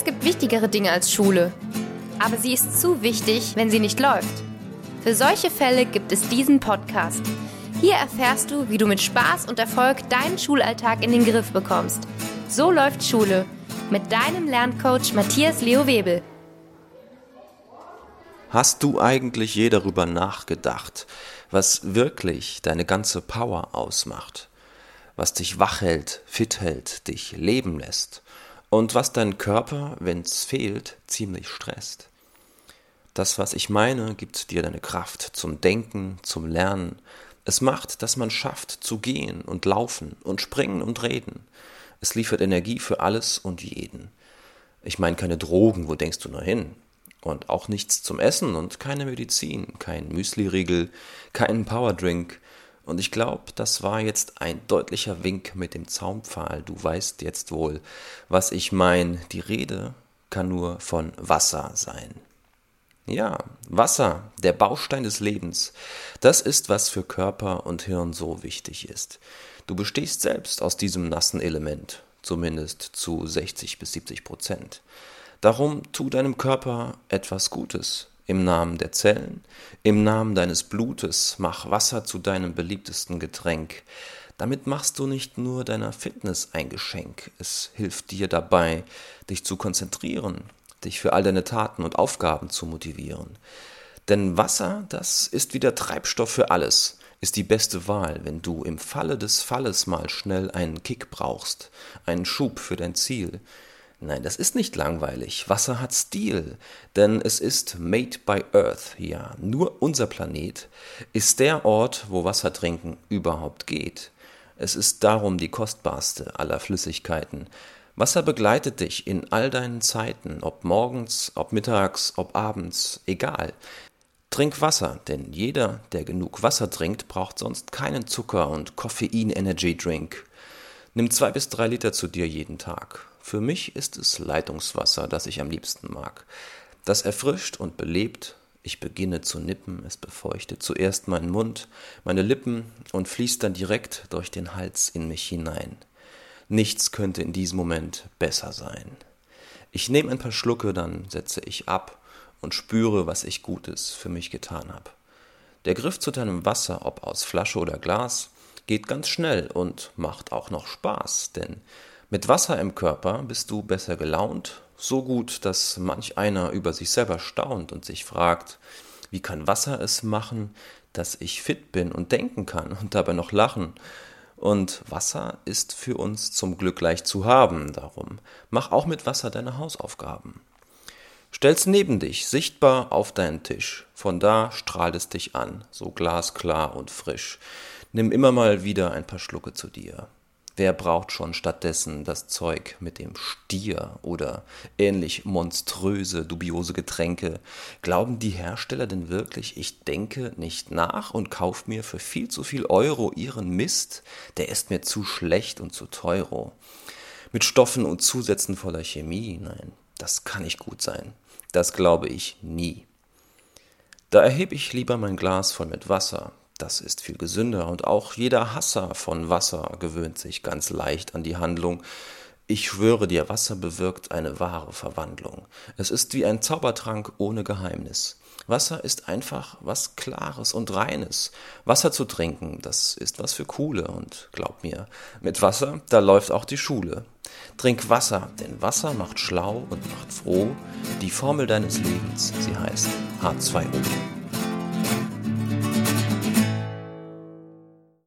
Es gibt wichtigere Dinge als Schule. Aber sie ist zu wichtig, wenn sie nicht läuft. Für solche Fälle gibt es diesen Podcast. Hier erfährst du, wie du mit Spaß und Erfolg deinen Schulalltag in den Griff bekommst. So läuft Schule. Mit deinem Lerncoach Matthias Leo Webel. Hast du eigentlich je darüber nachgedacht, was wirklich deine ganze Power ausmacht? Was dich wach hält, fit hält, dich leben lässt? Und was dein Körper, wenn's fehlt, ziemlich stresst? Das, was ich meine, gibt dir deine Kraft zum Denken, zum Lernen. Es macht, dass man schafft zu gehen und laufen und springen und reden. Es liefert Energie für alles und jeden. Ich meine keine Drogen, wo denkst du nur hin? Und auch nichts zum Essen und keine Medizin, kein Müsliriegel, keinen Powerdrink. Und ich glaube, das war jetzt ein deutlicher Wink mit dem Zaumpfahl. Du weißt jetzt wohl, was ich mein. Die Rede kann nur von Wasser sein. Ja, Wasser, der Baustein des Lebens, das ist, was für Körper und Hirn so wichtig ist. Du bestehst selbst aus diesem nassen Element, zumindest zu 60 bis 70 Prozent. Darum tu deinem Körper etwas Gutes. Im Namen der Zellen, im Namen deines Blutes, mach Wasser zu deinem beliebtesten Getränk. Damit machst du nicht nur deiner Fitness ein Geschenk, es hilft dir dabei, dich zu konzentrieren, dich für all deine Taten und Aufgaben zu motivieren. Denn Wasser, das ist wie der Treibstoff für alles, ist die beste Wahl, wenn du im Falle des Falles mal schnell einen Kick brauchst, einen Schub für dein Ziel, Nein, das ist nicht langweilig. Wasser hat Stil, denn es ist made by Earth, ja. Nur unser Planet ist der Ort, wo Wasser trinken überhaupt geht. Es ist darum die kostbarste aller Flüssigkeiten. Wasser begleitet dich in all deinen Zeiten, ob morgens, ob mittags, ob abends, egal. Trink Wasser, denn jeder, der genug Wasser trinkt, braucht sonst keinen Zucker und Koffein-Energy-Drink. Nimm zwei bis drei Liter zu dir jeden Tag. Für mich ist es Leitungswasser, das ich am liebsten mag. Das erfrischt und belebt. Ich beginne zu nippen, es befeuchtet zuerst meinen Mund, meine Lippen und fließt dann direkt durch den Hals in mich hinein. Nichts könnte in diesem Moment besser sein. Ich nehme ein paar Schlucke, dann setze ich ab und spüre, was ich Gutes für mich getan habe. Der Griff zu deinem Wasser, ob aus Flasche oder Glas, geht ganz schnell und macht auch noch Spaß, denn mit Wasser im Körper bist du besser gelaunt, so gut, dass manch einer über sich selber staunt und sich fragt, wie kann Wasser es machen, dass ich fit bin und denken kann und dabei noch lachen? Und Wasser ist für uns zum Glück leicht zu haben, darum mach auch mit Wasser deine Hausaufgaben. Stell's neben dich, sichtbar auf deinen Tisch. Von da strahlt es dich an, so glasklar und frisch. Nimm immer mal wieder ein paar Schlucke zu dir. Wer braucht schon stattdessen das Zeug mit dem Stier oder ähnlich monströse, dubiose Getränke? Glauben die Hersteller denn wirklich, ich denke nicht nach und kauf mir für viel zu viel Euro ihren Mist? Der ist mir zu schlecht und zu teuro. Mit Stoffen und Zusätzen voller Chemie? Nein, das kann nicht gut sein. Das glaube ich nie. Da erhebe ich lieber mein Glas voll mit Wasser, das ist viel gesünder und auch jeder Hasser von Wasser gewöhnt sich ganz leicht an die Handlung. Ich schwöre dir, Wasser bewirkt eine wahre Verwandlung. Es ist wie ein Zaubertrank ohne Geheimnis. Wasser ist einfach was Klares und Reines. Wasser zu trinken, das ist was für Coole und glaub mir, mit Wasser, da läuft auch die Schule. Trink Wasser, denn Wasser macht schlau und macht froh. Die Formel deines Lebens, sie heißt H2O.